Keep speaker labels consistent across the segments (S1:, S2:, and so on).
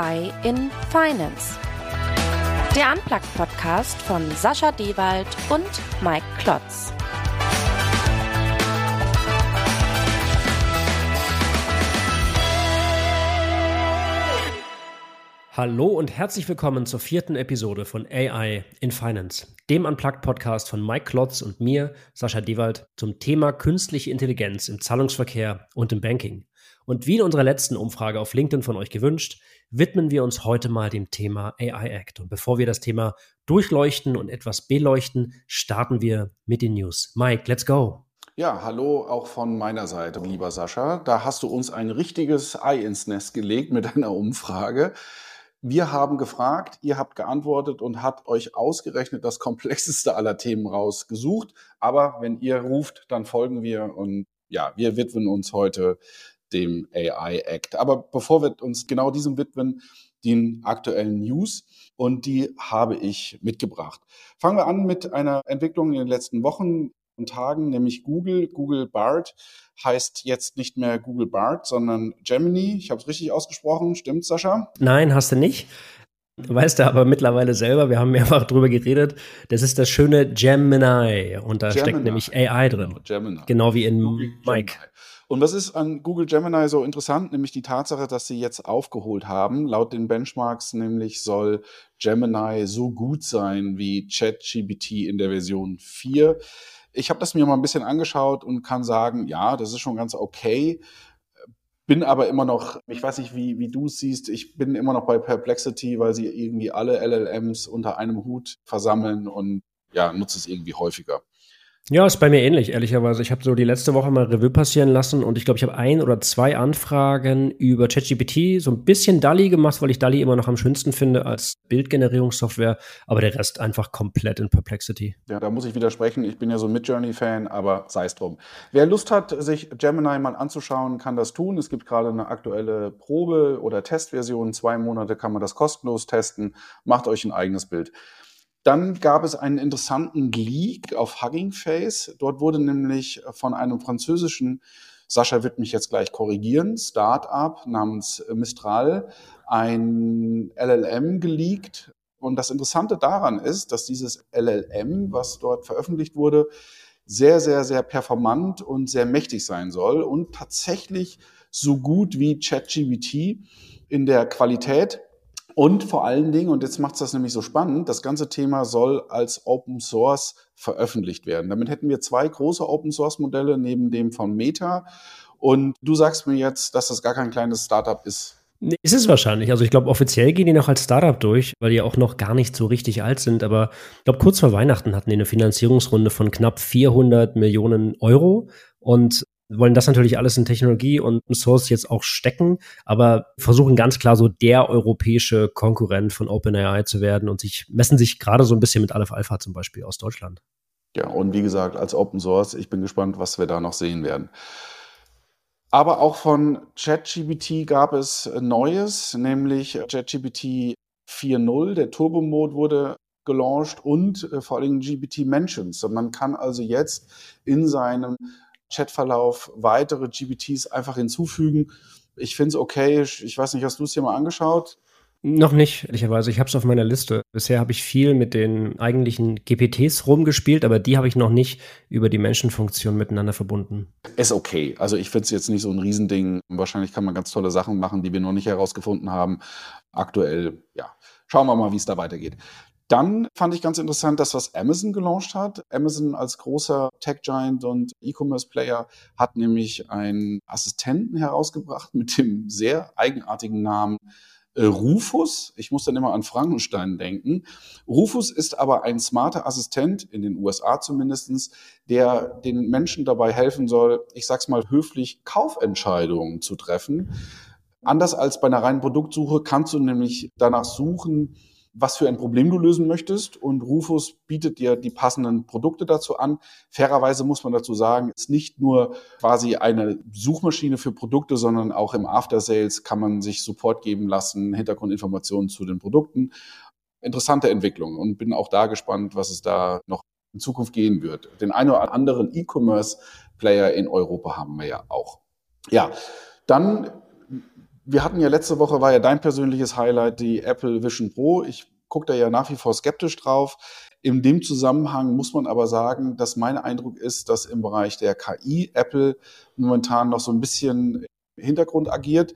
S1: AI in Finance. Der Unplugged-Podcast von Sascha Dewald und Mike Klotz.
S2: Hallo und herzlich willkommen zur vierten Episode von AI in Finance, dem Unplugged-Podcast von Mike Klotz und mir, Sascha Dewald, zum Thema künstliche Intelligenz im Zahlungsverkehr und im Banking. Und wie in unserer letzten Umfrage auf LinkedIn von euch gewünscht, widmen wir uns heute mal dem Thema AI Act. Und bevor wir das Thema durchleuchten und etwas beleuchten, starten wir mit den News. Mike, let's go.
S3: Ja, hallo auch von meiner Seite, lieber Sascha. Da hast du uns ein richtiges Ei ins Nest gelegt mit einer Umfrage. Wir haben gefragt, ihr habt geantwortet und habt euch ausgerechnet das komplexeste aller Themen rausgesucht. Aber wenn ihr ruft, dann folgen wir und ja, wir widmen uns heute dem AI Act. Aber bevor wir uns genau diesem widmen, den aktuellen News und die habe ich mitgebracht. Fangen wir an mit einer Entwicklung in den letzten Wochen und Tagen, nämlich Google. Google Bart heißt jetzt nicht mehr Google Bart, sondern Gemini. Ich habe es richtig ausgesprochen. Stimmt, Sascha?
S2: Nein, hast du nicht. Du weißt ja aber mittlerweile selber, wir haben mehrfach drüber geredet, das ist das schöne Gemini und da Gemini. steckt nämlich AI drin. Gemini. Genau wie in Google Mike. Gemini.
S3: Und was ist an Google Gemini so interessant? Nämlich die Tatsache, dass sie jetzt aufgeholt haben. Laut den Benchmarks nämlich soll Gemini so gut sein wie ChatGPT in der Version 4. Ich habe das mir mal ein bisschen angeschaut und kann sagen, ja, das ist schon ganz okay. Bin aber immer noch, ich weiß nicht, wie, wie du es siehst, ich bin immer noch bei Perplexity, weil sie irgendwie alle LLMs unter einem Hut versammeln und ja, nutze es irgendwie häufiger.
S2: Ja, ist bei mir ähnlich, ehrlicherweise. Ich habe so die letzte Woche mal Revue passieren lassen und ich glaube, ich habe ein oder zwei Anfragen über ChatGPT, so ein bisschen DALI gemacht, weil ich DALI immer noch am schönsten finde als Bildgenerierungssoftware, aber der Rest einfach komplett in Perplexity.
S3: Ja, da muss ich widersprechen. Ich bin ja so ein Midjourney-Fan, aber sei es drum. Wer Lust hat, sich Gemini mal anzuschauen, kann das tun. Es gibt gerade eine aktuelle Probe- oder Testversion. Zwei Monate kann man das kostenlos testen. Macht euch ein eigenes Bild. Dann gab es einen interessanten Leak auf Hugging Face. Dort wurde nämlich von einem französischen, Sascha wird mich jetzt gleich korrigieren, Startup namens Mistral ein LLM geleakt. Und das Interessante daran ist, dass dieses LLM, was dort veröffentlicht wurde, sehr, sehr, sehr performant und sehr mächtig sein soll und tatsächlich so gut wie ChatGPT in der Qualität und vor allen Dingen, und jetzt macht es das nämlich so spannend, das ganze Thema soll als Open Source veröffentlicht werden. Damit hätten wir zwei große Open Source Modelle neben dem von Meta. Und du sagst mir jetzt, dass das gar kein kleines Startup ist.
S2: Ist es wahrscheinlich. Also ich glaube, offiziell gehen die noch als Startup durch, weil die auch noch gar nicht so richtig alt sind. Aber ich glaube, kurz vor Weihnachten hatten die eine Finanzierungsrunde von knapp 400 Millionen Euro. Und wollen das natürlich alles in Technologie und Source jetzt auch stecken, aber versuchen ganz klar so der europäische Konkurrent von OpenAI zu werden und sich messen sich gerade so ein bisschen mit Aleph Alpha zum Beispiel aus Deutschland.
S3: Ja, und wie gesagt, als Open Source, ich bin gespannt, was wir da noch sehen werden. Aber auch von ChatGPT gab es Neues, nämlich ChatGPT 4.0, der Turbo-Mode wurde gelauncht und äh, vor allem GPT Mentions. man kann also jetzt in seinem Chatverlauf weitere GPTs einfach hinzufügen. Ich finde es okay. Ich weiß nicht, hast du es dir mal angeschaut?
S2: Noch nicht, ehrlicherweise. Ich habe es auf meiner Liste. Bisher habe ich viel mit den eigentlichen GPTs rumgespielt, aber die habe ich noch nicht über die Menschenfunktion miteinander verbunden.
S3: Ist okay. Also ich finde es jetzt nicht so ein Riesending. Wahrscheinlich kann man ganz tolle Sachen machen, die wir noch nicht herausgefunden haben. Aktuell, ja. Schauen wir mal, wie es da weitergeht. Dann fand ich ganz interessant, dass was Amazon gelauncht hat. Amazon als großer Tech-Giant und E-Commerce-Player hat nämlich einen Assistenten herausgebracht mit dem sehr eigenartigen Namen äh, Rufus. Ich muss dann immer an Frankenstein denken. Rufus ist aber ein smarter Assistent, in den USA zumindestens, der den Menschen dabei helfen soll, ich sag's mal höflich, Kaufentscheidungen zu treffen. Anders als bei einer reinen Produktsuche kannst du nämlich danach suchen, was für ein Problem du lösen möchtest und Rufus bietet dir die passenden Produkte dazu an. Fairerweise muss man dazu sagen, ist nicht nur quasi eine Suchmaschine für Produkte, sondern auch im After Sales kann man sich Support geben lassen, Hintergrundinformationen zu den Produkten. Interessante Entwicklung und bin auch da gespannt, was es da noch in Zukunft gehen wird. Den einen oder anderen E-Commerce Player in Europa haben wir ja auch. Ja, dann Wir hatten ja letzte Woche, war ja dein persönliches Highlight, die Apple Vision Pro. Ich gucke da ja nach wie vor skeptisch drauf. In dem Zusammenhang muss man aber sagen, dass mein Eindruck ist, dass im Bereich der KI Apple momentan noch so ein bisschen im Hintergrund agiert.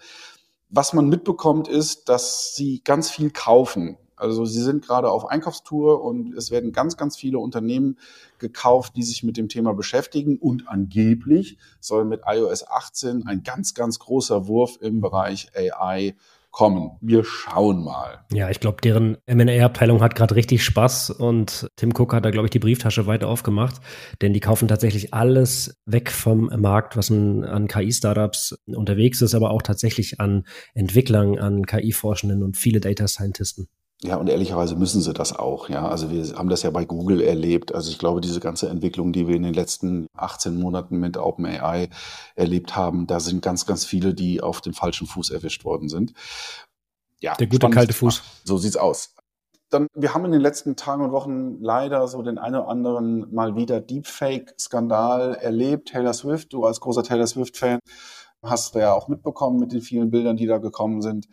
S3: Was man mitbekommt, ist, dass sie ganz viel kaufen. Also sie sind gerade auf Einkaufstour und es werden ganz, ganz viele Unternehmen gekauft, die sich mit dem Thema beschäftigen. Und angeblich soll mit iOS 18 ein ganz, ganz großer Wurf im Bereich AI kommen. Wir schauen mal.
S2: Ja, ich glaube, deren M&A-Abteilung hat gerade richtig Spaß und Tim Cook hat da, glaube ich, die Brieftasche weiter aufgemacht, denn die kaufen tatsächlich alles weg vom Markt, was an KI-Startups unterwegs ist, aber auch tatsächlich an Entwicklern, an KI-Forschenden und viele Data Scientisten.
S3: Ja, und ehrlicherweise müssen sie das auch. Ja, also wir haben das ja bei Google erlebt. Also ich glaube, diese ganze Entwicklung, die wir in den letzten 18 Monaten mit OpenAI erlebt haben, da sind ganz, ganz viele, die auf dem falschen Fuß erwischt worden sind.
S2: Ja, der gute kalte Fuß.
S3: So sieht's aus. Dann, wir haben in den letzten Tagen und Wochen leider so den einen oder anderen mal wieder Deepfake-Skandal erlebt. Taylor Swift, du als großer Taylor Swift-Fan hast du ja auch mitbekommen mit den vielen Bildern, die da gekommen sind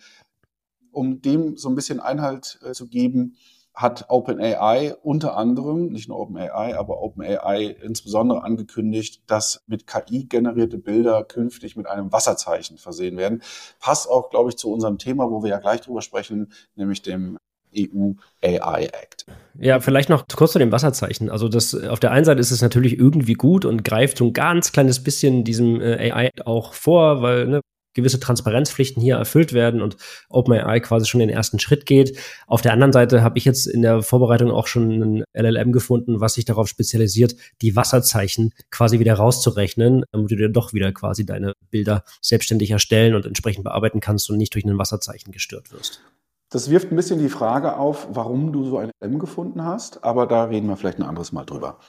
S3: um dem so ein bisschen Einhalt äh, zu geben, hat OpenAI unter anderem, nicht nur OpenAI, aber OpenAI insbesondere angekündigt, dass mit KI generierte Bilder künftig mit einem Wasserzeichen versehen werden. Passt auch, glaube ich, zu unserem Thema, wo wir ja gleich drüber sprechen, nämlich dem EU AI Act.
S2: Ja, vielleicht noch kurz zu dem Wasserzeichen. Also das auf der einen Seite ist es natürlich irgendwie gut und greift so ein ganz kleines bisschen diesem äh, AI auch vor, weil ne, gewisse Transparenzpflichten hier erfüllt werden und OpenAI quasi schon den ersten Schritt geht. Auf der anderen Seite habe ich jetzt in der Vorbereitung auch schon ein LLM gefunden, was sich darauf spezialisiert, die Wasserzeichen quasi wieder rauszurechnen, damit du dir doch wieder quasi deine Bilder selbstständig erstellen und entsprechend bearbeiten kannst und nicht durch ein Wasserzeichen gestört wirst.
S3: Das wirft ein bisschen die Frage auf, warum du so ein LLM gefunden hast, aber da reden wir vielleicht ein anderes Mal drüber.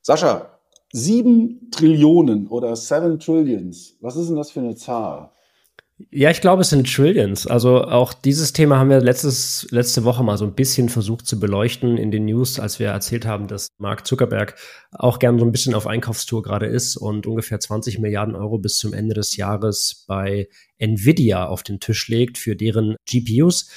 S3: Sascha, sieben Trillionen oder seven Trillions, was ist denn das für eine Zahl?
S2: Ja, ich glaube, es sind Trillions. Also auch dieses Thema haben wir letztes, letzte Woche mal so ein bisschen versucht zu beleuchten in den News, als wir erzählt haben, dass Mark Zuckerberg auch gern so ein bisschen auf Einkaufstour gerade ist und ungefähr 20 Milliarden Euro bis zum Ende des Jahres bei Nvidia auf den Tisch legt für deren GPUs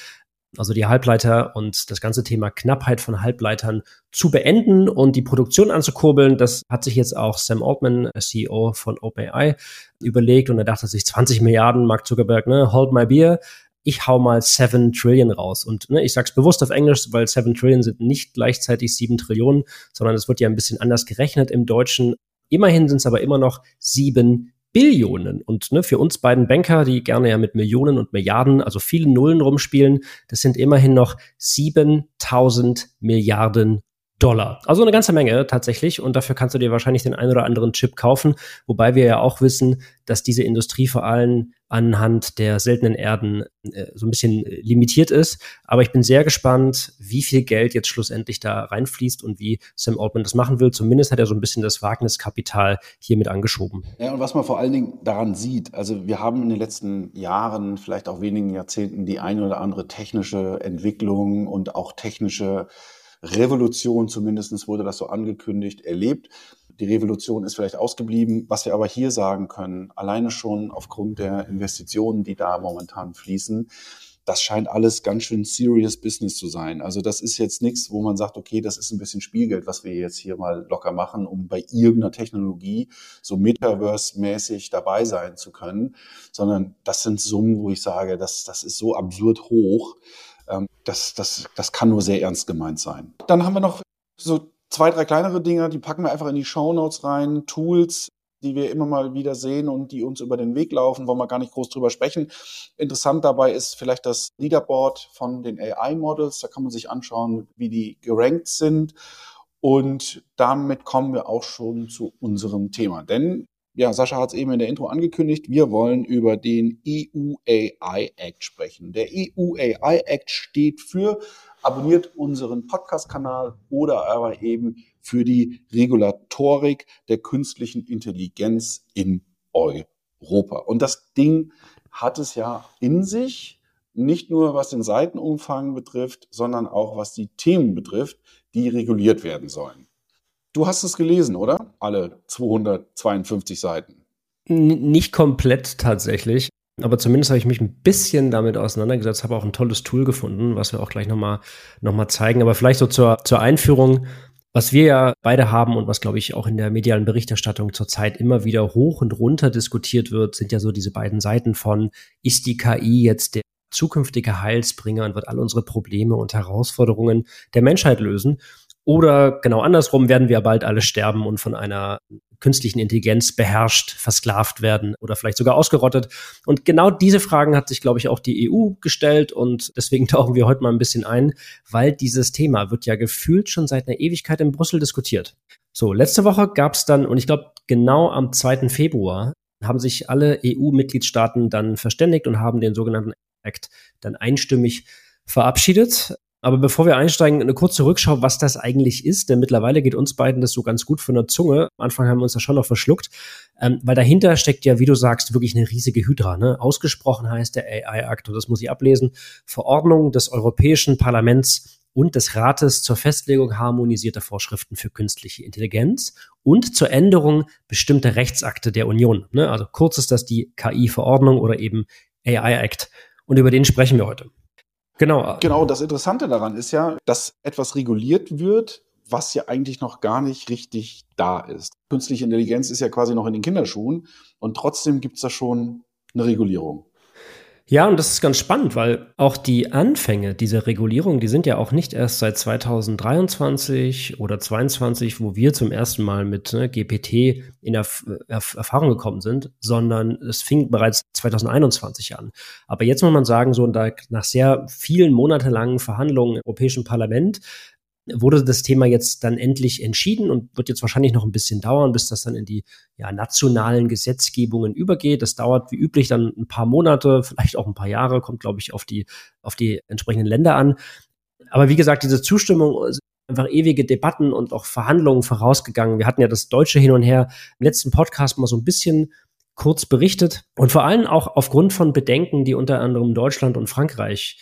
S2: also die Halbleiter und das ganze Thema Knappheit von Halbleitern zu beenden und die Produktion anzukurbeln. Das hat sich jetzt auch Sam Altman, CEO von OpenAI, überlegt und er dachte sich 20 Milliarden, Mark Zuckerberg, ne, hold my beer. Ich hau mal 7 Trillion raus. Und ne, ich sag's bewusst auf Englisch, weil 7 Trillion sind nicht gleichzeitig 7 Trillionen, sondern es wird ja ein bisschen anders gerechnet im Deutschen. Immerhin sind es aber immer noch 7 Billionen. Und ne, für uns beiden Banker, die gerne ja mit Millionen und Milliarden, also vielen Nullen rumspielen, das sind immerhin noch 7000 Milliarden Dollar. Also eine ganze Menge tatsächlich. Und dafür kannst du dir wahrscheinlich den einen oder anderen Chip kaufen. Wobei wir ja auch wissen, dass diese Industrie vor allem anhand der seltenen Erden äh, so ein bisschen äh, limitiert ist. Aber ich bin sehr gespannt, wie viel Geld jetzt schlussendlich da reinfließt und wie Sam Altman das machen will. Zumindest hat er so ein bisschen das Wagniskapital hiermit angeschoben.
S3: Ja, und was man vor allen Dingen daran sieht, also wir haben in den letzten Jahren, vielleicht auch wenigen Jahrzehnten, die eine oder andere technische Entwicklung und auch technische Revolution, zumindest wurde das so angekündigt, erlebt. Die Revolution ist vielleicht ausgeblieben. Was wir aber hier sagen können, alleine schon aufgrund der Investitionen, die da momentan fließen, das scheint alles ganz schön serious Business zu sein. Also das ist jetzt nichts, wo man sagt, okay, das ist ein bisschen Spielgeld, was wir jetzt hier mal locker machen, um bei irgendeiner Technologie so Metaverse-mäßig dabei sein zu können, sondern das sind Summen, wo ich sage, das, das ist so absurd hoch ähm, das, das, das kann nur sehr ernst gemeint sein. Dann haben wir noch so zwei, drei kleinere Dinge, die packen wir einfach in die Show Notes rein. Tools, die wir immer mal wieder sehen und die uns über den Weg laufen, wollen wir gar nicht groß drüber sprechen. Interessant dabei ist vielleicht das Leaderboard von den AI-Models. Da kann man sich anschauen, wie die gerankt sind. Und damit kommen wir auch schon zu unserem Thema. Denn ja, Sascha hat es eben in der Intro angekündigt, wir wollen über den EU AI Act sprechen. Der EU AI Act steht für abonniert unseren Podcast-Kanal oder aber eben für die Regulatorik der künstlichen Intelligenz in Europa. Und das Ding hat es ja in sich, nicht nur was den Seitenumfang betrifft, sondern auch was die Themen betrifft, die reguliert werden sollen. Du hast es gelesen, oder? Alle 252 Seiten.
S2: N nicht komplett tatsächlich. aber zumindest habe ich mich ein bisschen damit auseinandergesetzt, habe auch ein tolles Tool gefunden, was wir auch gleich nochmal noch mal zeigen. Aber vielleicht so zur, zur Einführung, was wir ja beide haben und was, glaube ich, auch in der medialen Berichterstattung zurzeit immer wieder hoch und runter diskutiert wird, sind ja so diese beiden Seiten von, ist die KI jetzt der zukünftige Heilsbringer und wird all unsere Probleme und Herausforderungen der Menschheit lösen? Oder genau andersrum werden wir bald alle sterben und von einer künstlichen Intelligenz beherrscht, versklavt werden oder vielleicht sogar ausgerottet. Und genau diese Fragen hat sich, glaube ich, auch die EU gestellt und deswegen tauchen wir heute mal ein bisschen ein, weil dieses Thema wird ja gefühlt schon seit einer Ewigkeit in Brüssel diskutiert. So, letzte Woche gab es dann, und ich glaube, genau am 2. Februar haben sich alle EU-Mitgliedstaaten dann verständigt und haben den sogenannten Act dann einstimmig verabschiedet. Aber bevor wir einsteigen, eine kurze Rückschau, was das eigentlich ist, denn mittlerweile geht uns beiden das so ganz gut von der Zunge. Am Anfang haben wir uns das schon noch verschluckt, ähm, weil dahinter steckt ja, wie du sagst, wirklich eine riesige Hydra. Ne? Ausgesprochen heißt der AI-Akt, und das muss ich ablesen, Verordnung des Europäischen Parlaments und des Rates zur Festlegung harmonisierter Vorschriften für künstliche Intelligenz und zur Änderung bestimmter Rechtsakte der Union. Ne? Also kurz ist das die KI-Verordnung oder eben AI-Act. Und über den sprechen wir heute.
S3: Genau. Genau, das Interessante daran ist ja, dass etwas reguliert wird, was ja eigentlich noch gar nicht richtig da ist. Künstliche Intelligenz ist ja quasi noch in den Kinderschuhen und trotzdem gibt es da schon eine Regulierung.
S2: Ja, und das ist ganz spannend, weil auch die Anfänge dieser Regulierung, die sind ja auch nicht erst seit 2023 oder 2022, wo wir zum ersten Mal mit ne, GPT in Erf Erf Erfahrung gekommen sind, sondern es fing bereits 2021 an. Aber jetzt muss man sagen, so nach sehr vielen monatelangen Verhandlungen im Europäischen Parlament wurde das Thema jetzt dann endlich entschieden und wird jetzt wahrscheinlich noch ein bisschen dauern, bis das dann in die ja, nationalen Gesetzgebungen übergeht. Das dauert wie üblich dann ein paar Monate, vielleicht auch ein paar Jahre, kommt, glaube ich, auf die, auf die entsprechenden Länder an. Aber wie gesagt, diese Zustimmung sind einfach ewige Debatten und auch Verhandlungen vorausgegangen. Wir hatten ja das deutsche Hin und Her im letzten Podcast mal so ein bisschen kurz berichtet und vor allem auch aufgrund von Bedenken, die unter anderem Deutschland und Frankreich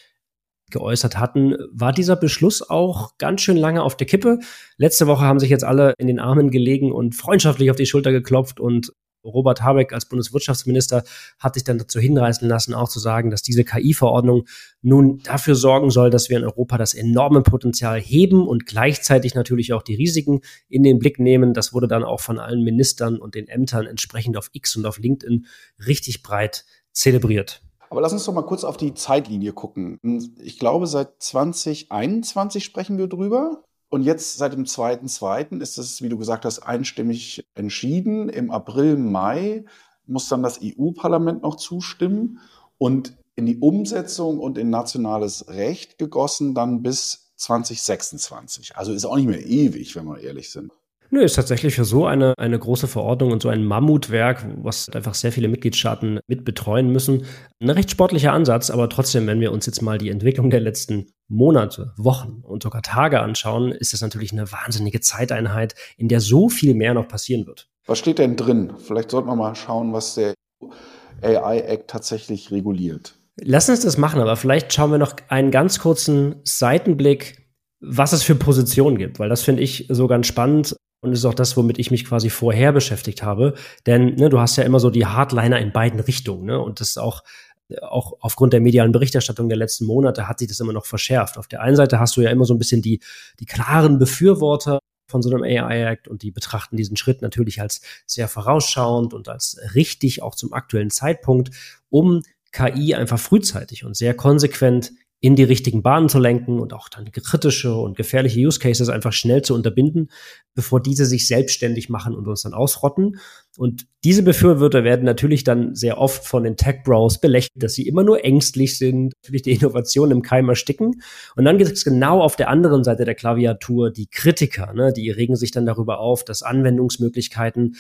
S2: geäußert hatten, war dieser Beschluss auch ganz schön lange auf der Kippe. Letzte Woche haben sich jetzt alle in den Armen gelegen und freundschaftlich auf die Schulter geklopft und Robert Habeck als Bundeswirtschaftsminister hat sich dann dazu hinreißen lassen, auch zu sagen, dass diese KI-Verordnung nun dafür sorgen soll, dass wir in Europa das enorme Potenzial heben und gleichzeitig natürlich auch die Risiken in den Blick nehmen. Das wurde dann auch von allen Ministern und den Ämtern entsprechend auf X und auf LinkedIn richtig breit zelebriert.
S3: Aber lass uns doch mal kurz auf die Zeitlinie gucken. Ich glaube, seit 2021 sprechen wir drüber. Und jetzt seit dem 2.2. ist es, wie du gesagt hast, einstimmig entschieden. Im April, Mai muss dann das EU-Parlament noch zustimmen und in die Umsetzung und in nationales Recht gegossen dann bis 2026. Also ist auch nicht mehr ewig, wenn wir ehrlich sind.
S2: Nö, ist tatsächlich für so eine, eine große Verordnung und so ein Mammutwerk, was einfach sehr viele Mitgliedstaaten mit betreuen müssen, ein recht sportlicher Ansatz. Aber trotzdem, wenn wir uns jetzt mal die Entwicklung der letzten Monate, Wochen und sogar Tage anschauen, ist das natürlich eine wahnsinnige Zeiteinheit, in der so viel mehr noch passieren wird.
S3: Was steht denn drin? Vielleicht sollten wir mal schauen, was der AI Act tatsächlich reguliert.
S2: Lass uns das machen, aber vielleicht schauen wir noch einen ganz kurzen Seitenblick was es für Positionen gibt, weil das finde ich so ganz spannend. Und ist auch das, womit ich mich quasi vorher beschäftigt habe. Denn ne, du hast ja immer so die Hardliner in beiden Richtungen. Ne? Und das ist auch, auch aufgrund der medialen Berichterstattung der letzten Monate hat sich das immer noch verschärft. Auf der einen Seite hast du ja immer so ein bisschen die, die klaren Befürworter von so einem AI-Act und die betrachten diesen Schritt natürlich als sehr vorausschauend und als richtig auch zum aktuellen Zeitpunkt, um KI einfach frühzeitig und sehr konsequent in die richtigen Bahnen zu lenken und auch dann kritische und gefährliche Use Cases einfach schnell zu unterbinden, bevor diese sich selbstständig machen und uns dann ausrotten. Und diese Befürworter werden natürlich dann sehr oft von den Tech Bros belächelt, dass sie immer nur ängstlich sind, natürlich die Innovation im Keim ersticken. Und dann gibt es genau auf der anderen Seite der Klaviatur die Kritiker, ne, die regen sich dann darüber auf, dass Anwendungsmöglichkeiten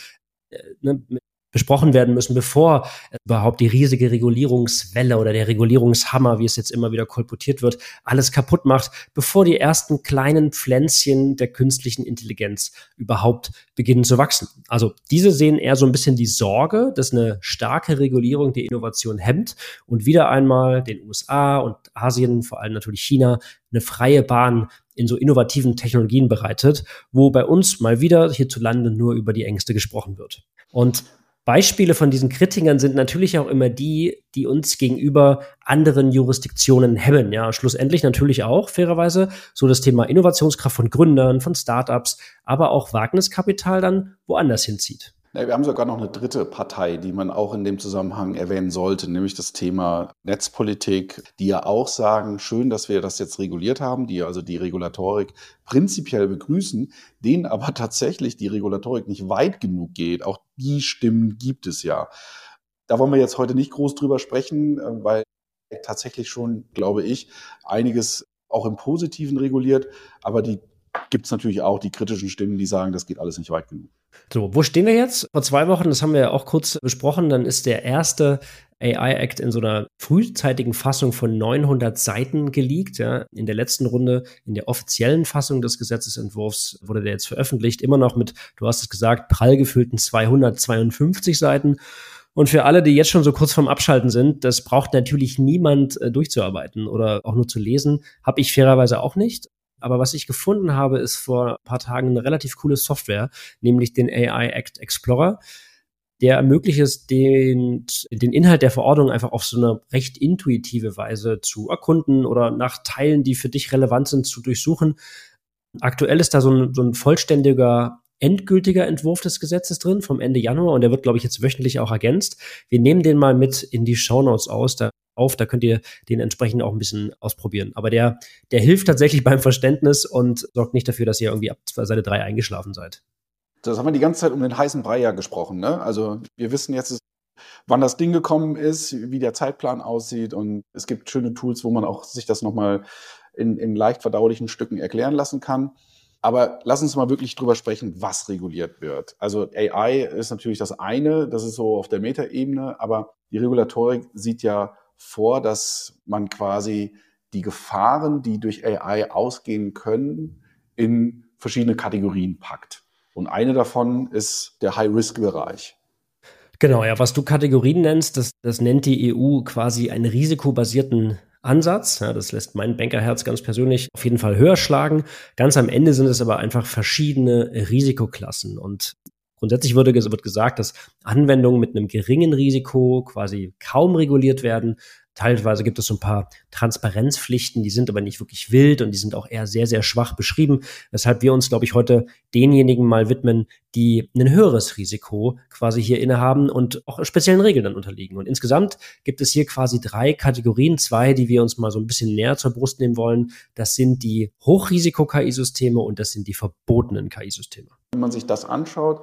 S2: äh, ne, besprochen werden müssen, bevor überhaupt die riesige Regulierungswelle oder der Regulierungshammer, wie es jetzt immer wieder kolportiert wird, alles kaputt macht, bevor die ersten kleinen Pflänzchen der künstlichen Intelligenz überhaupt beginnen zu wachsen. Also diese sehen eher so ein bisschen die Sorge, dass eine starke Regulierung die Innovation hemmt und wieder einmal den USA und Asien, vor allem natürlich China, eine freie Bahn in so innovativen Technologien bereitet, wo bei uns mal wieder hierzulande nur über die Ängste gesprochen wird. Und Beispiele von diesen Kritikern sind natürlich auch immer die, die uns gegenüber anderen Jurisdiktionen hemmen. Ja, schlussendlich natürlich auch, fairerweise, so das Thema Innovationskraft von Gründern, von Startups, aber auch Wagniskapital dann woanders hinzieht.
S3: Ja, wir haben sogar noch eine dritte Partei, die man auch in dem Zusammenhang erwähnen sollte, nämlich das Thema Netzpolitik, die ja auch sagen, schön, dass wir das jetzt reguliert haben, die also die Regulatorik prinzipiell begrüßen, denen aber tatsächlich die Regulatorik nicht weit genug geht. Auch die Stimmen gibt es ja. Da wollen wir jetzt heute nicht groß drüber sprechen, äh, weil tatsächlich schon, glaube ich, einiges auch im Positiven reguliert, aber die gibt es natürlich auch die kritischen Stimmen, die sagen, das geht alles nicht weit genug.
S2: So, wo stehen wir jetzt? Vor zwei Wochen, das haben wir ja auch kurz besprochen, dann ist der erste AI-Act in so einer frühzeitigen Fassung von 900 Seiten geleakt. Ja. In der letzten Runde, in der offiziellen Fassung des Gesetzesentwurfs, wurde der jetzt veröffentlicht. Immer noch mit, du hast es gesagt, prall gefüllten 252 Seiten. Und für alle, die jetzt schon so kurz vorm Abschalten sind, das braucht natürlich niemand äh, durchzuarbeiten oder auch nur zu lesen. Habe ich fairerweise auch nicht. Aber was ich gefunden habe, ist vor ein paar Tagen eine relativ coole Software, nämlich den AI Act Explorer. Der ermöglicht es, den, den Inhalt der Verordnung einfach auf so eine recht intuitive Weise zu erkunden oder nach Teilen, die für dich relevant sind, zu durchsuchen. Aktuell ist da so ein, so ein vollständiger endgültiger Entwurf des Gesetzes drin vom Ende Januar und der wird, glaube ich, jetzt wöchentlich auch ergänzt. Wir nehmen den mal mit in die Shownotes aus. Da auf. Da könnt ihr den entsprechend auch ein bisschen ausprobieren. Aber der, der hilft tatsächlich beim Verständnis und sorgt nicht dafür, dass ihr irgendwie ab Seite 3 eingeschlafen seid.
S3: Das haben wir die ganze Zeit um den heißen Brei ja gesprochen. Ne? Also wir wissen jetzt, wann das Ding gekommen ist, wie der Zeitplan aussieht und es gibt schöne Tools, wo man auch sich das nochmal in, in leicht verdaulichen Stücken erklären lassen kann. Aber lass uns mal wirklich drüber sprechen, was reguliert wird. Also AI ist natürlich das eine, das ist so auf der Metaebene, aber die Regulatorik sieht ja vor, dass man quasi die Gefahren, die durch AI ausgehen können, in verschiedene Kategorien packt. Und eine davon ist der High-Risk-Bereich.
S2: Genau, ja, was du Kategorien nennst, das, das nennt die EU quasi einen risikobasierten Ansatz. Ja, das lässt mein Bankerherz ganz persönlich auf jeden Fall höher schlagen. Ganz am Ende sind es aber einfach verschiedene Risikoklassen. Und Grundsätzlich wird gesagt, dass Anwendungen mit einem geringen Risiko quasi kaum reguliert werden. Teilweise gibt es so ein paar Transparenzpflichten, die sind aber nicht wirklich wild und die sind auch eher sehr, sehr schwach beschrieben, weshalb wir uns, glaube ich, heute denjenigen mal widmen, die ein höheres Risiko quasi hier innehaben und auch speziellen Regeln dann unterliegen. Und insgesamt gibt es hier quasi drei Kategorien, zwei, die wir uns mal so ein bisschen näher zur Brust nehmen wollen. Das sind die Hochrisiko-KI-Systeme und das sind die verbotenen KI-Systeme.
S3: Wenn man sich das anschaut,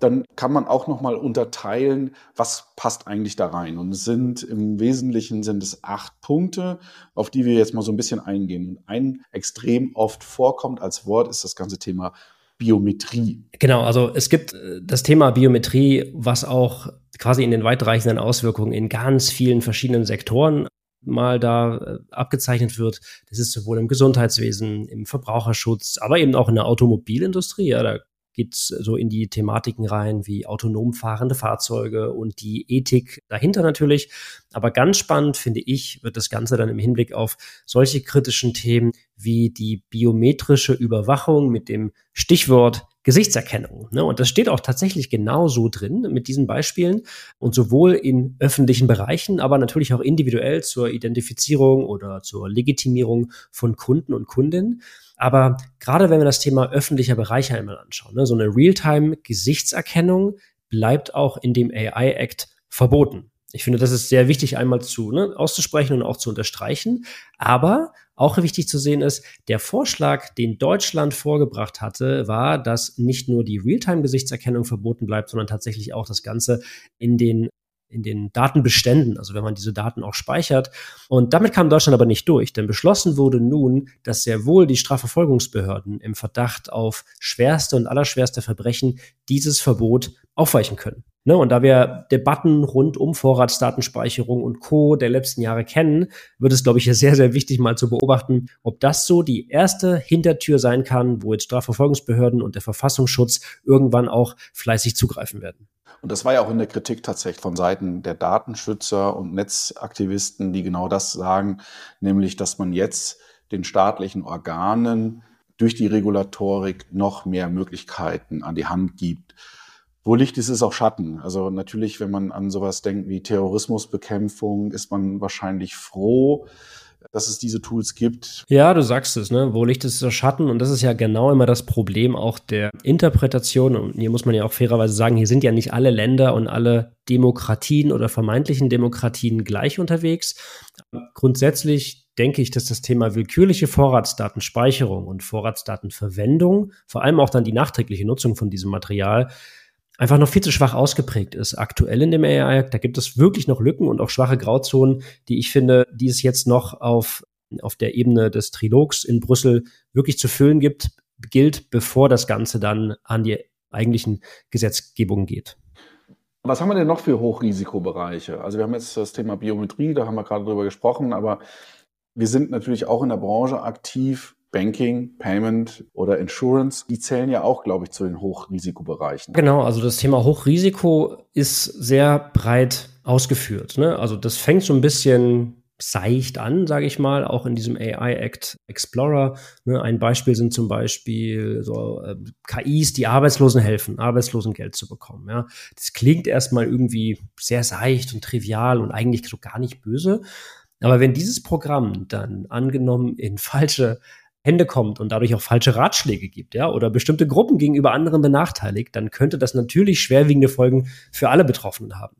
S3: dann kann man auch noch mal unterteilen, was passt eigentlich da rein. Und es sind im Wesentlichen sind es acht Punkte, auf die wir jetzt mal so ein bisschen eingehen. ein extrem oft vorkommt als Wort ist das ganze Thema Biometrie.
S2: Genau, also es gibt äh, das Thema Biometrie, was auch quasi in den weitreichenden Auswirkungen in ganz vielen verschiedenen Sektoren mal da äh, abgezeichnet wird. Das ist sowohl im Gesundheitswesen, im Verbraucherschutz, aber eben auch in der Automobilindustrie. Ja, da geht so in die Thematiken rein wie autonom fahrende Fahrzeuge und die Ethik dahinter natürlich. Aber ganz spannend finde ich, wird das Ganze dann im Hinblick auf solche kritischen Themen wie die biometrische Überwachung mit dem Stichwort Gesichtserkennung. Ne? Und das steht auch tatsächlich genauso drin mit diesen Beispielen und sowohl in öffentlichen Bereichen, aber natürlich auch individuell zur Identifizierung oder zur Legitimierung von Kunden und Kundinnen. Aber gerade wenn wir das Thema öffentlicher Bereich einmal anschauen, ne, so eine Realtime-Gesichtserkennung bleibt auch in dem AI-Act verboten. Ich finde, das ist sehr wichtig einmal zu ne, auszusprechen und auch zu unterstreichen. Aber auch wichtig zu sehen ist, der Vorschlag, den Deutschland vorgebracht hatte, war, dass nicht nur die Realtime-Gesichtserkennung verboten bleibt, sondern tatsächlich auch das Ganze in den in den Datenbeständen, also wenn man diese Daten auch speichert. Und damit kam Deutschland aber nicht durch, denn beschlossen wurde nun, dass sehr wohl die Strafverfolgungsbehörden im Verdacht auf schwerste und allerschwerste Verbrechen dieses Verbot aufweichen können. Ne, und da wir Debatten rund um Vorratsdatenspeicherung und Co. der letzten Jahre kennen, wird es, glaube ich, sehr, sehr wichtig, mal zu beobachten, ob das so die erste Hintertür sein kann, wo jetzt Strafverfolgungsbehörden und der Verfassungsschutz irgendwann auch fleißig zugreifen werden.
S3: Und das war ja auch in der Kritik tatsächlich von Seiten der Datenschützer und Netzaktivisten, die genau das sagen, nämlich, dass man jetzt den staatlichen Organen durch die Regulatorik noch mehr Möglichkeiten an die Hand gibt, wo Licht ist, ist auch Schatten. Also natürlich, wenn man an sowas denkt wie Terrorismusbekämpfung, ist man wahrscheinlich froh, dass es diese Tools gibt.
S2: Ja, du sagst es, ne? Wo Licht ist, ist auch Schatten. Und das ist ja genau immer das Problem auch der Interpretation. Und hier muss man ja auch fairerweise sagen, hier sind ja nicht alle Länder und alle Demokratien oder vermeintlichen Demokratien gleich unterwegs. Grundsätzlich denke ich, dass das Thema willkürliche Vorratsdatenspeicherung und Vorratsdatenverwendung, vor allem auch dann die nachträgliche Nutzung von diesem Material, einfach noch viel zu schwach ausgeprägt ist aktuell in dem AI. Da gibt es wirklich noch Lücken und auch schwache Grauzonen, die ich finde, die es jetzt noch auf, auf der Ebene des Trilogs in Brüssel wirklich zu füllen gibt, gilt, bevor das Ganze dann an die eigentlichen Gesetzgebungen geht.
S3: Was haben wir denn noch für Hochrisikobereiche? Also wir haben jetzt das Thema Biometrie, da haben wir gerade drüber gesprochen, aber wir sind natürlich auch in der Branche aktiv, Banking, Payment oder Insurance, die zählen ja auch, glaube ich, zu den Hochrisikobereichen.
S2: Genau, also das Thema Hochrisiko ist sehr breit ausgeführt. Ne? Also das fängt so ein bisschen seicht an, sage ich mal, auch in diesem AI Act Explorer. Ne? Ein Beispiel sind zum Beispiel so äh, KIs, die Arbeitslosen helfen, Arbeitslosengeld zu bekommen. Ja? Das klingt erstmal irgendwie sehr seicht und trivial und eigentlich so gar nicht böse. Aber wenn dieses Programm dann angenommen in falsche Hände kommt und dadurch auch falsche Ratschläge gibt, ja, oder bestimmte Gruppen gegenüber anderen benachteiligt, dann könnte das natürlich schwerwiegende Folgen für alle Betroffenen haben.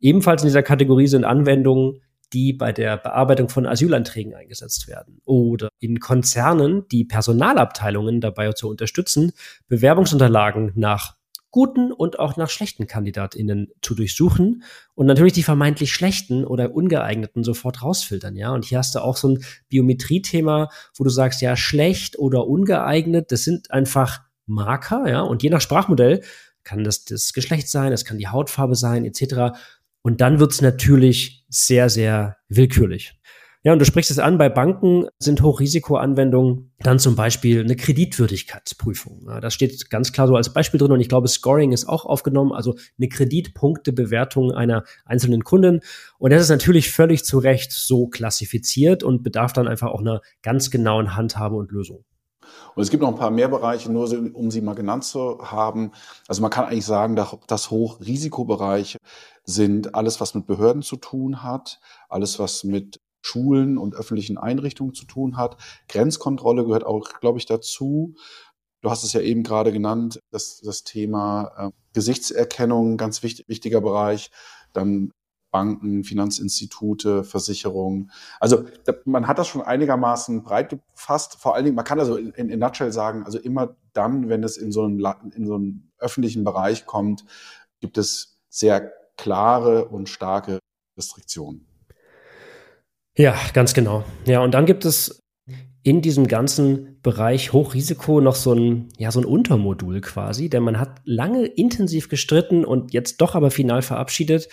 S2: Ebenfalls in dieser Kategorie sind Anwendungen, die bei der Bearbeitung von Asylanträgen eingesetzt werden oder in Konzernen, die Personalabteilungen dabei zu unterstützen, Bewerbungsunterlagen nach guten und auch nach schlechten KandidatInnen zu durchsuchen und natürlich die vermeintlich schlechten oder ungeeigneten sofort rausfiltern, ja. Und hier hast du auch so ein Biometrie-Thema, wo du sagst, ja, schlecht oder ungeeignet, das sind einfach Marker, ja. Und je nach Sprachmodell kann das das Geschlecht sein, es kann die Hautfarbe sein, etc. Und dann wird's natürlich sehr, sehr willkürlich. Ja, und du sprichst es an, bei Banken sind Hochrisikoanwendungen dann zum Beispiel eine Kreditwürdigkeitsprüfung. Ja, das steht ganz klar so als Beispiel drin und ich glaube, Scoring ist auch aufgenommen, also eine Kreditpunktebewertung einer einzelnen Kundin. Und das ist natürlich völlig zu Recht so klassifiziert und bedarf dann einfach auch einer ganz genauen Handhabe und Lösung.
S3: Und es gibt noch ein paar mehr Bereiche, nur um sie mal genannt zu haben. Also man kann eigentlich sagen, dass Hochrisikobereiche sind alles, was mit Behörden zu tun hat, alles, was mit Schulen und öffentlichen Einrichtungen zu tun hat. Grenzkontrolle gehört auch, glaube ich, dazu. Du hast es ja eben gerade genannt, das, das Thema äh, Gesichtserkennung, ganz wichtig, wichtiger Bereich. Dann Banken, Finanzinstitute, Versicherungen. Also da, man hat das schon einigermaßen breit gefasst. Vor allen Dingen, man kann also in, in, Nutshell sagen, also immer dann, wenn es in so, einen, in so einen öffentlichen Bereich kommt, gibt es sehr klare und starke Restriktionen.
S2: Ja, ganz genau. Ja, und dann gibt es in diesem ganzen Bereich Hochrisiko noch so ein, ja, so ein Untermodul quasi, denn man hat lange intensiv gestritten und jetzt doch aber final verabschiedet,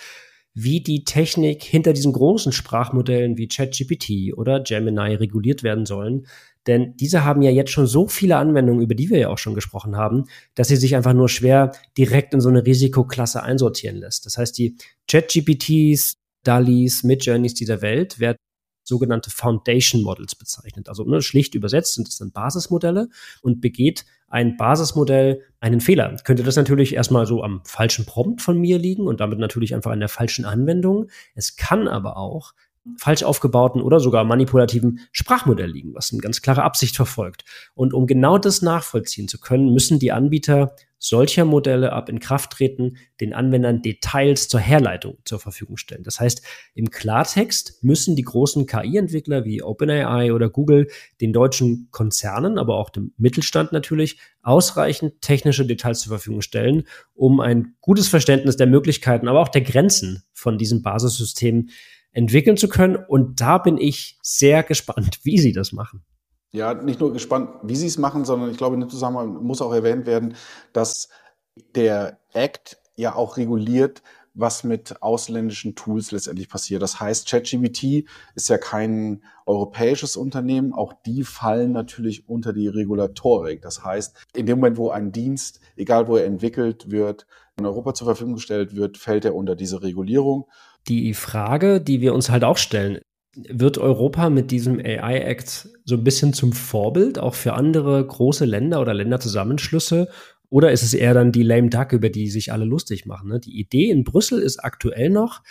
S2: wie die Technik hinter diesen großen Sprachmodellen wie ChatGPT oder Gemini reguliert werden sollen. Denn diese haben ja jetzt schon so viele Anwendungen, über die wir ja auch schon gesprochen haben, dass sie sich einfach nur schwer direkt in so eine Risikoklasse einsortieren lässt. Das heißt, die ChatGPTs, DALIs, Midjourneys dieser Welt werden sogenannte Foundation Models bezeichnet. Also ne, schlicht übersetzt sind es dann Basismodelle und begeht ein Basismodell einen Fehler. Könnte das natürlich erstmal so am falschen Prompt von mir liegen und damit natürlich einfach an der falschen Anwendung. Es kann aber auch falsch aufgebauten oder sogar manipulativen Sprachmodell liegen, was eine ganz klare Absicht verfolgt. Und um genau das nachvollziehen zu können, müssen die Anbieter solcher Modelle ab Inkrafttreten den Anwendern Details zur Herleitung zur Verfügung stellen. Das heißt, im Klartext müssen die großen KI-Entwickler wie OpenAI oder Google den deutschen Konzernen, aber auch dem Mittelstand natürlich, ausreichend technische Details zur Verfügung stellen, um ein gutes Verständnis der Möglichkeiten, aber auch der Grenzen von diesem Basissystem entwickeln zu können. Und da bin ich sehr gespannt, wie sie das machen.
S3: Ja, nicht nur gespannt, wie sie es machen, sondern ich glaube, in dem Zusammenhang muss auch erwähnt werden, dass der Act ja auch reguliert, was mit ausländischen Tools letztendlich passiert. Das heißt, ChatGPT ist ja kein europäisches Unternehmen. Auch die fallen natürlich unter die Regulatorik. Das heißt, in dem Moment, wo ein Dienst, egal wo er entwickelt wird, in Europa zur Verfügung gestellt wird, fällt er unter diese Regulierung.
S2: Die Frage, die wir uns halt auch stellen, wird Europa mit diesem AI Act so ein bisschen zum Vorbild auch für andere große Länder oder Länderzusammenschlüsse, Oder ist es eher dann die lame duck, über die sich alle lustig machen? Ne? Die Idee in Brüssel ist aktuell noch,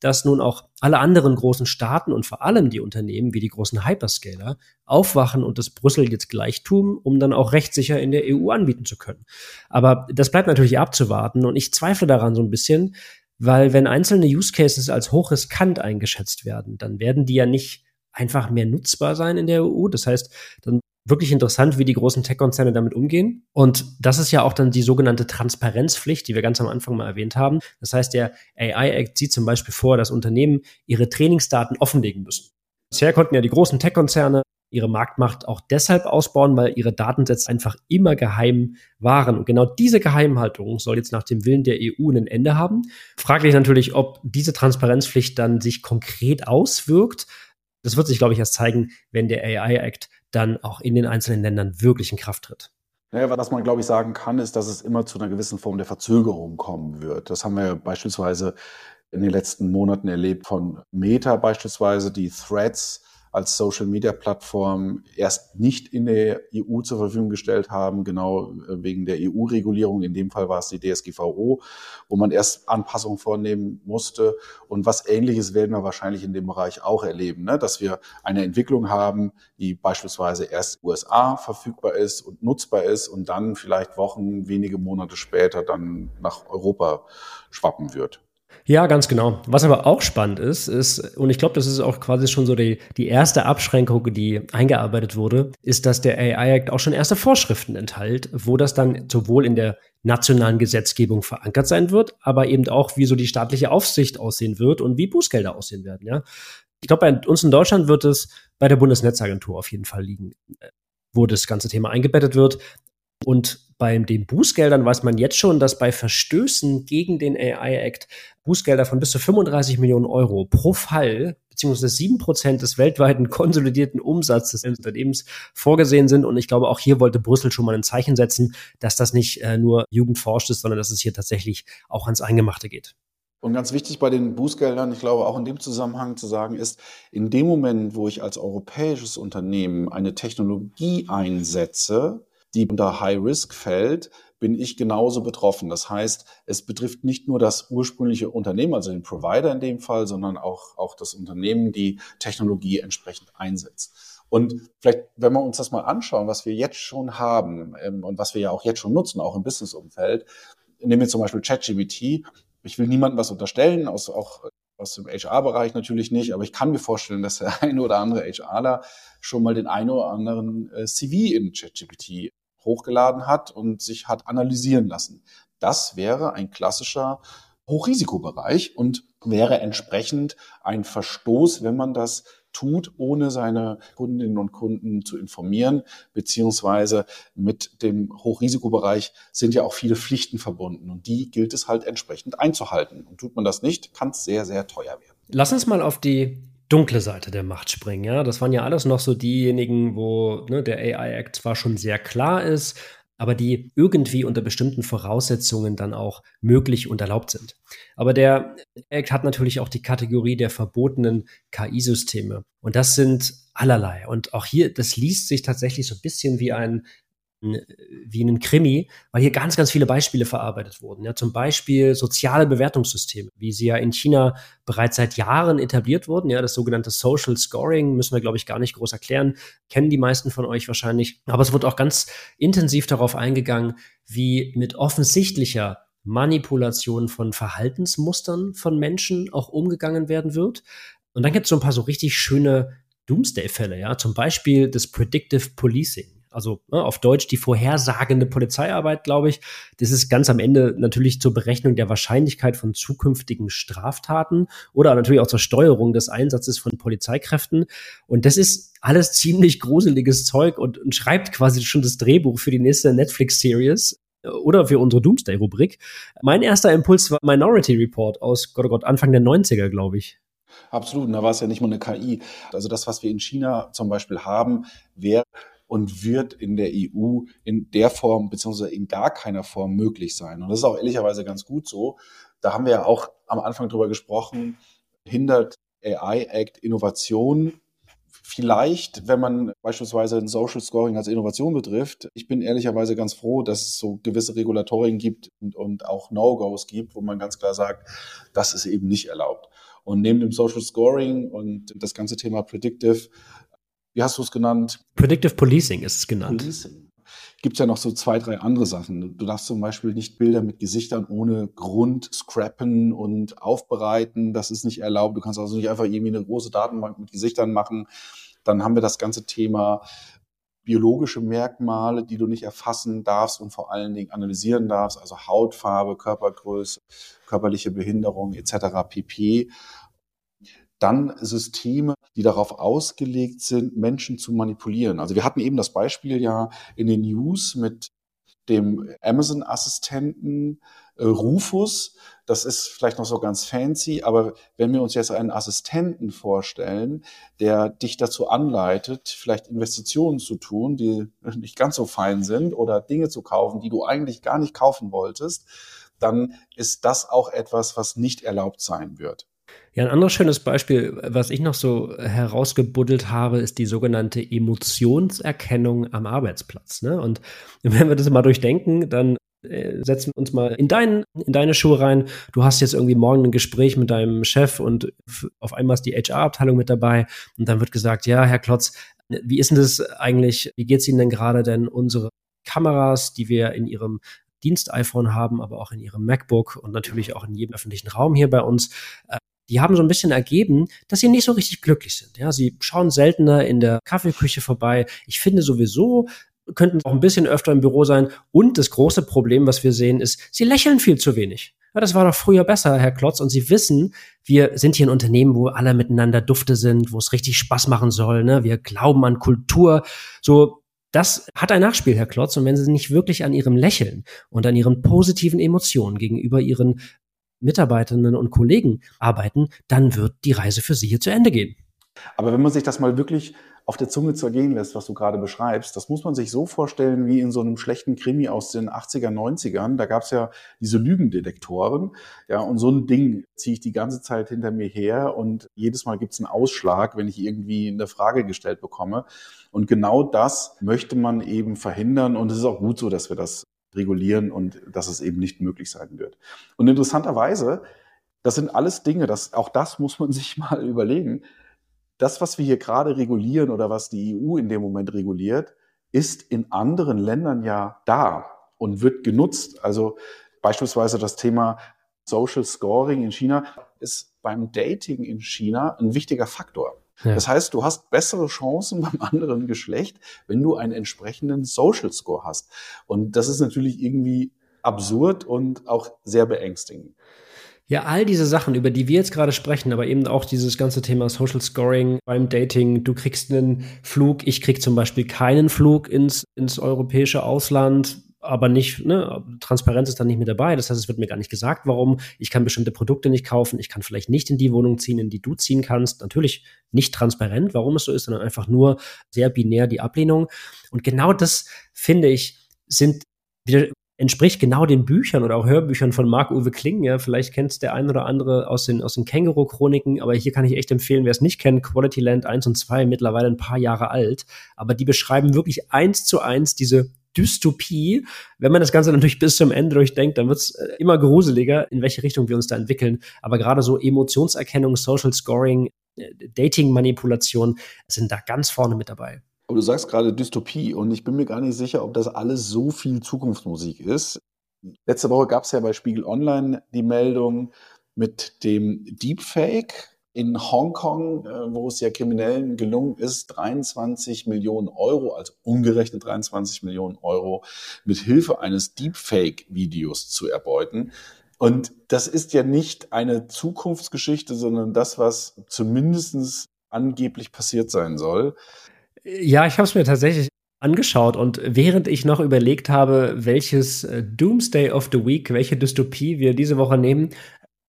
S2: dass nun auch alle anderen großen Staaten und vor allem die Unternehmen wie die großen Hyperscaler aufwachen und das Brüssel jetzt gleich tun, um dann auch rechtssicher in der EU anbieten zu können. Aber das bleibt natürlich abzuwarten und ich zweifle daran so ein bisschen, weil wenn einzelne Use Cases als hochriskant eingeschätzt werden, dann werden die ja nicht einfach mehr nutzbar sein in der EU. Das heißt, dann wirklich interessant, wie die großen Tech-Konzerne damit umgehen. Und das ist ja auch dann die sogenannte Transparenzpflicht, die wir ganz am Anfang mal erwähnt haben. Das heißt, der AI-Act sieht zum Beispiel vor, dass Unternehmen ihre Trainingsdaten offenlegen müssen. Bisher konnten ja die großen Tech-Konzerne ihre Marktmacht auch deshalb ausbauen, weil ihre Datensätze einfach immer geheim waren. Und genau diese Geheimhaltung soll jetzt nach dem Willen der EU ein Ende haben. Fraglich natürlich, ob diese Transparenzpflicht dann sich konkret auswirkt. Das wird sich, glaube ich, erst zeigen, wenn der AI Act dann auch in den einzelnen Ländern wirklich in Kraft tritt.
S3: Naja, was man, glaube ich, sagen kann, ist, dass es immer zu einer gewissen Form der Verzögerung kommen wird. Das haben wir beispielsweise in den letzten Monaten erlebt von Meta beispielsweise, die Threads als Social-Media-Plattform erst nicht in der EU zur Verfügung gestellt haben, genau äh, wegen der EU-Regulierung. In dem Fall war es die DSGVO, wo man erst Anpassungen vornehmen musste. Und was Ähnliches werden wir wahrscheinlich in dem Bereich auch erleben, ne? dass wir eine Entwicklung haben, die beispielsweise erst USA verfügbar ist und nutzbar ist und dann vielleicht Wochen, wenige Monate später dann nach Europa schwappen wird.
S2: Ja, ganz genau. Was aber auch spannend ist, ist, und ich glaube, das ist auch quasi schon so die, die erste Abschränkung, die eingearbeitet wurde, ist, dass der AI Act auch schon erste Vorschriften enthält, wo das dann sowohl in der nationalen Gesetzgebung verankert sein wird, aber eben auch, wie so die staatliche Aufsicht aussehen wird und wie Bußgelder aussehen werden, ja. Ich glaube, bei uns in Deutschland wird es bei der Bundesnetzagentur auf jeden Fall liegen, wo das ganze Thema eingebettet wird. Und bei den Bußgeldern weiß man jetzt schon, dass bei Verstößen gegen den AI-Act Bußgelder von bis zu 35 Millionen Euro pro Fall beziehungsweise sieben Prozent des weltweiten konsolidierten Umsatzes des Unternehmens vorgesehen sind. Und ich glaube, auch hier wollte Brüssel schon mal ein Zeichen setzen, dass das nicht äh, nur jugendforscht ist, sondern dass es hier tatsächlich auch ans Eingemachte geht.
S3: Und ganz wichtig bei den Bußgeldern, ich glaube auch in dem Zusammenhang zu sagen ist, in dem Moment, wo ich als europäisches Unternehmen eine Technologie einsetze, die unter High Risk fällt, bin ich genauso betroffen. Das heißt, es betrifft nicht nur das ursprüngliche Unternehmen, also den Provider in dem Fall, sondern auch, auch das Unternehmen, die Technologie entsprechend einsetzt. Und vielleicht, wenn wir uns das mal anschauen, was wir jetzt schon haben ähm, und was wir ja auch jetzt schon nutzen, auch im Businessumfeld, nehmen wir zum Beispiel ChatGPT. Ich will niemandem was unterstellen, aus, auch aus dem HR-Bereich natürlich nicht, aber ich kann mir vorstellen, dass der eine oder andere HRler schon mal den einen oder anderen äh, CV in ChatGPT hochgeladen hat und sich hat analysieren lassen. Das wäre ein klassischer Hochrisikobereich und wäre entsprechend ein Verstoß, wenn man das tut, ohne seine Kundinnen und Kunden zu informieren, beziehungsweise mit dem Hochrisikobereich sind ja auch viele Pflichten verbunden und die gilt es halt entsprechend einzuhalten. Und tut man das nicht, kann es sehr, sehr teuer werden.
S2: Lass uns mal auf die dunkle Seite der Macht springen. Ja, das waren ja alles noch so diejenigen, wo ne, der AI Act zwar schon sehr klar ist, aber die irgendwie unter bestimmten Voraussetzungen dann auch möglich und erlaubt sind. Aber der Act hat natürlich auch die Kategorie der verbotenen KI-Systeme. Und das sind allerlei. Und auch hier, das liest sich tatsächlich so ein bisschen wie ein wie einen Krimi, weil hier ganz, ganz viele Beispiele verarbeitet wurden. Ja, zum Beispiel soziale Bewertungssysteme, wie sie ja in China bereits seit Jahren etabliert wurden. Ja, das sogenannte Social Scoring müssen wir, glaube ich, gar nicht groß erklären. Kennen die meisten von euch wahrscheinlich. Aber es wird auch ganz intensiv darauf eingegangen, wie mit offensichtlicher Manipulation von Verhaltensmustern von Menschen auch umgegangen werden wird. Und dann gibt es so ein paar so richtig schöne Doomsday-Fälle, ja, zum Beispiel das Predictive Policing also ne, auf Deutsch die vorhersagende Polizeiarbeit, glaube ich. Das ist ganz am Ende natürlich zur Berechnung der Wahrscheinlichkeit von zukünftigen Straftaten oder natürlich auch zur Steuerung des Einsatzes von Polizeikräften. Und das ist alles ziemlich gruseliges Zeug und, und schreibt quasi schon das Drehbuch für die nächste Netflix-Series äh, oder für unsere Doomsday-Rubrik. Mein erster Impuls war Minority Report aus Gott, oh Gott, Anfang der 90er, glaube ich.
S3: Absolut, und da war es ja nicht mal eine KI. Also das, was wir in China zum Beispiel haben, wäre und wird in der EU in der Form beziehungsweise in gar keiner Form möglich sein. Und das ist auch ehrlicherweise ganz gut so. Da haben wir ja auch am Anfang drüber gesprochen, hindert AI Act Innovation vielleicht, wenn man beispielsweise ein Social Scoring als Innovation betrifft, ich bin ehrlicherweise ganz froh, dass es so gewisse Regulatorien gibt und, und auch No-Gos gibt, wo man ganz klar sagt, das ist eben nicht erlaubt. Und neben dem Social Scoring und das ganze Thema Predictive, wie hast du es genannt?
S2: Predictive Policing ist es genannt.
S3: Policing. Gibt ja noch so zwei, drei andere Sachen. Du darfst zum Beispiel nicht Bilder mit Gesichtern ohne Grund scrappen und aufbereiten. Das ist nicht erlaubt. Du kannst also nicht einfach irgendwie eine große Datenbank mit Gesichtern machen. Dann haben wir das ganze Thema biologische Merkmale, die du nicht erfassen darfst und vor allen Dingen analysieren darfst, also Hautfarbe, Körpergröße, körperliche Behinderung etc. pp. Dann Systeme, die darauf ausgelegt sind, Menschen zu manipulieren. Also wir hatten eben das Beispiel ja in den News mit dem Amazon-Assistenten äh, Rufus. Das ist vielleicht noch so ganz fancy, aber wenn wir uns jetzt einen Assistenten vorstellen, der dich dazu anleitet, vielleicht Investitionen zu tun, die nicht ganz so fein sind oder Dinge zu kaufen, die du eigentlich gar nicht kaufen wolltest, dann ist das auch etwas, was nicht erlaubt sein wird.
S2: Ja, ein anderes schönes Beispiel, was ich noch so herausgebuddelt habe, ist die sogenannte Emotionserkennung am Arbeitsplatz. Ne? Und wenn wir das mal durchdenken, dann äh, setzen wir uns mal in, dein, in deine Schuhe rein. Du hast jetzt irgendwie morgen ein Gespräch mit deinem Chef und auf einmal ist die HR-Abteilung mit dabei und dann wird gesagt, ja, Herr Klotz, wie ist denn das eigentlich, wie geht es Ihnen denn gerade denn unsere Kameras, die wir in Ihrem Dienst-iPhone haben, aber auch in Ihrem MacBook und natürlich auch in jedem öffentlichen Raum hier bei uns, äh, die haben so ein bisschen ergeben, dass sie nicht so richtig glücklich sind. Ja, sie schauen seltener in der Kaffeeküche vorbei. Ich finde sowieso, könnten auch ein bisschen öfter im Büro sein. Und das große Problem, was wir sehen, ist, sie lächeln viel zu wenig. Ja, das war doch früher besser, Herr Klotz. Und Sie wissen, wir sind hier ein Unternehmen, wo alle miteinander Dufte sind, wo es richtig Spaß machen soll. Ne? Wir glauben an Kultur. So, das hat ein Nachspiel, Herr Klotz. Und wenn Sie nicht wirklich an Ihrem Lächeln und an Ihren positiven Emotionen gegenüber Ihren Mitarbeitenden und Kollegen arbeiten, dann wird die Reise für Sie hier zu Ende gehen.
S3: Aber wenn man sich das mal wirklich auf der Zunge zergehen lässt, was du gerade beschreibst, das muss man sich so vorstellen wie in so einem schlechten Krimi aus den 80er, 90ern. Da gab es ja diese Lügendetektoren. Ja, und so ein Ding ziehe ich die ganze Zeit hinter mir her und jedes Mal gibt es einen Ausschlag, wenn ich irgendwie eine Frage gestellt bekomme. Und genau das möchte man eben verhindern. Und es ist auch gut so, dass wir das regulieren und dass es eben nicht möglich sein wird. Und interessanterweise, das sind alles Dinge, das, auch das muss man sich mal überlegen. Das, was wir hier gerade regulieren oder was die EU in dem Moment reguliert, ist in anderen Ländern ja da und wird genutzt. Also beispielsweise das Thema Social Scoring in China ist beim Dating in China ein wichtiger Faktor. Ja. Das heißt, du hast bessere Chancen beim anderen Geschlecht, wenn du einen entsprechenden Social Score hast. Und das ist natürlich irgendwie absurd und auch sehr beängstigend.
S2: Ja, all diese Sachen, über die wir jetzt gerade sprechen, aber eben auch dieses ganze Thema Social Scoring beim Dating. Du kriegst einen Flug, ich krieg zum Beispiel keinen Flug ins, ins europäische Ausland aber nicht, ne, Transparenz ist dann nicht mit dabei. Das heißt, es wird mir gar nicht gesagt, warum. Ich kann bestimmte Produkte nicht kaufen. Ich kann vielleicht nicht in die Wohnung ziehen, in die du ziehen kannst. Natürlich nicht transparent, warum es so ist, sondern einfach nur sehr binär die Ablehnung. Und genau das, finde ich, sind entspricht genau den Büchern oder auch Hörbüchern von Marc-Uwe Kling. Ja, vielleicht kennt es der ein oder andere aus den, aus den Känguru-Chroniken, aber hier kann ich echt empfehlen, wer es nicht kennt, Quality Land 1 und 2, mittlerweile ein paar Jahre alt. Aber die beschreiben wirklich eins zu eins diese Dystopie. Wenn man das Ganze natürlich bis zum Ende durchdenkt, dann wird es äh, immer gruseliger, in welche Richtung wir uns da entwickeln. Aber gerade so Emotionserkennung, Social Scoring, äh, Dating-Manipulation sind da ganz vorne mit dabei.
S3: Aber du sagst gerade Dystopie und ich bin mir gar nicht sicher, ob das alles so viel Zukunftsmusik ist. Letzte Woche gab es ja bei Spiegel Online die Meldung mit dem Deepfake, in Hongkong, äh, wo es ja Kriminellen gelungen ist, 23 Millionen Euro, also umgerechnet 23 Millionen Euro, mit Hilfe eines Deepfake-Videos zu erbeuten. Und das ist ja nicht eine Zukunftsgeschichte, sondern das, was zumindest angeblich passiert sein soll.
S2: Ja, ich habe es mir tatsächlich angeschaut und während ich noch überlegt habe, welches äh, Doomsday of the Week, welche Dystopie wir diese Woche nehmen,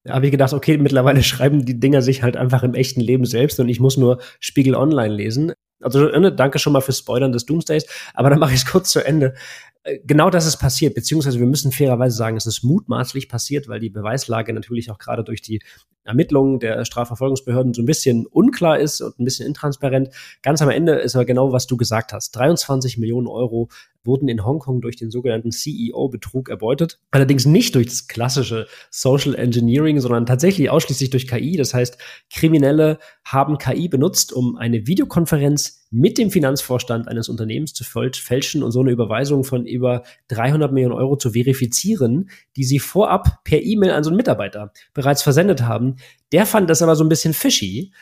S2: habe ich gedacht, okay, mittlerweile schreiben die Dinger sich halt einfach im echten Leben selbst und ich muss nur Spiegel Online lesen. Also ne, danke schon mal fürs Spoilern des Doomsdays, aber dann mache ich es kurz zu Ende. Genau das ist passiert, beziehungsweise wir müssen fairerweise sagen, es ist mutmaßlich passiert, weil die Beweislage natürlich auch gerade durch die Ermittlungen der Strafverfolgungsbehörden so ein bisschen unklar ist und ein bisschen intransparent. Ganz am Ende ist aber genau, was du gesagt hast. 23 Millionen Euro wurden in Hongkong durch den sogenannten CEO-Betrug erbeutet. Allerdings nicht durch das klassische Social Engineering, sondern tatsächlich ausschließlich durch KI. Das heißt, Kriminelle haben KI benutzt, um eine Videokonferenz mit dem Finanzvorstand eines Unternehmens zu fälschen und so eine Überweisung von über 300 Millionen Euro zu verifizieren, die sie vorab per E-Mail an so einen Mitarbeiter bereits versendet haben. Der fand das aber so ein bisschen fishy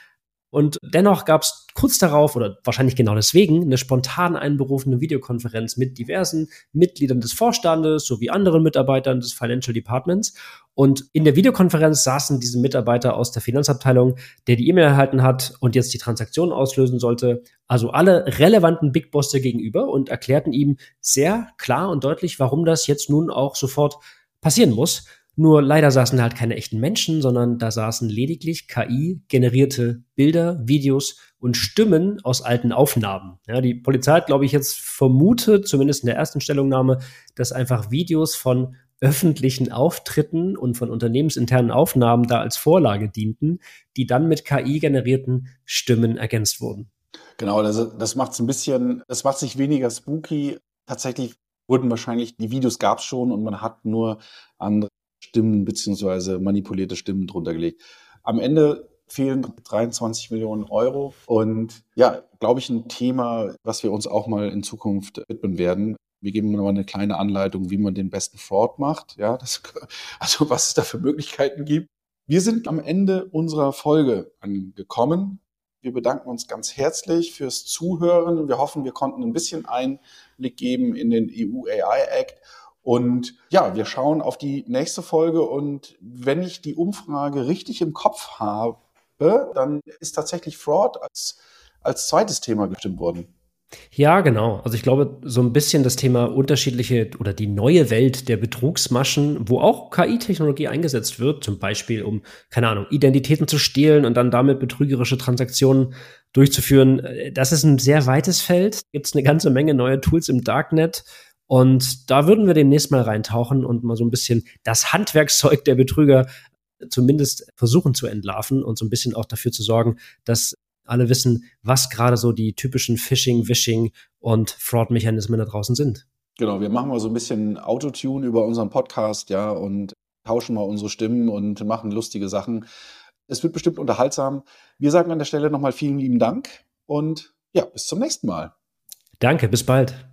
S2: und dennoch gab es kurz darauf, oder wahrscheinlich genau deswegen, eine spontan einberufene Videokonferenz mit diversen Mitgliedern des Vorstandes sowie anderen Mitarbeitern des Financial Departments. Und in der Videokonferenz saßen diese Mitarbeiter aus der Finanzabteilung, der die E-Mail erhalten hat und jetzt die Transaktion auslösen sollte. Also alle relevanten Big Bosse gegenüber und erklärten ihm sehr klar und deutlich, warum das jetzt nun auch sofort passieren muss. Nur leider saßen halt keine echten Menschen, sondern da saßen lediglich KI-generierte Bilder, Videos und Stimmen aus alten Aufnahmen. Ja, die Polizei hat, glaube ich, jetzt vermutet, zumindest in der ersten Stellungnahme, dass einfach Videos von öffentlichen Auftritten und von unternehmensinternen Aufnahmen da als Vorlage dienten, die dann mit KI-generierten Stimmen ergänzt wurden.
S3: Genau, das, das macht es ein bisschen, das macht sich weniger spooky. Tatsächlich wurden wahrscheinlich, die Videos gab es schon und man hat nur andere Stimmen beziehungsweise manipulierte Stimmen drunter gelegt. Am Ende fehlen 23 Millionen Euro und ja, glaube ich, ein Thema, was wir uns auch mal in Zukunft widmen werden. Wir geben mal eine kleine Anleitung, wie man den besten Fraud macht. Ja, das, also was es da für Möglichkeiten gibt. Wir sind am Ende unserer Folge angekommen. Wir bedanken uns ganz herzlich fürs Zuhören. Wir hoffen, wir konnten ein bisschen Einblick geben in den EU AI Act und ja, wir schauen auf die nächste Folge und wenn ich die Umfrage richtig im Kopf habe, dann ist tatsächlich Fraud als, als zweites Thema gestimmt worden.
S2: Ja, genau. Also ich glaube, so ein bisschen das Thema unterschiedliche oder die neue Welt der Betrugsmaschen, wo auch KI-Technologie eingesetzt wird, zum Beispiel um, keine Ahnung, Identitäten zu stehlen und dann damit betrügerische Transaktionen durchzuführen. Das ist ein sehr weites Feld. Gibt es eine ganze Menge neue Tools im Darknet und da würden wir demnächst mal reintauchen und mal so ein bisschen das Handwerkszeug der Betrüger zumindest versuchen zu entlarven und so ein bisschen auch dafür zu sorgen, dass alle wissen, was gerade so die typischen Phishing, Wishing und Fraud-Mechanismen da draußen sind.
S3: Genau, wir machen mal so ein bisschen Autotune über unseren Podcast, ja, und tauschen mal unsere Stimmen und machen lustige Sachen. Es wird bestimmt unterhaltsam. Wir sagen an der Stelle nochmal vielen lieben Dank und ja, bis zum nächsten Mal.
S2: Danke, bis bald.